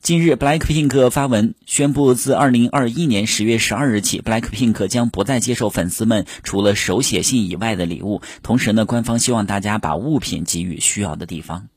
近日 blackpink 发文宣布自二零二一年十月十二日起 blackpink 将不再接受粉丝们除了手写信以外的礼物。同时呢官方希望大家把物品给予需要的地方。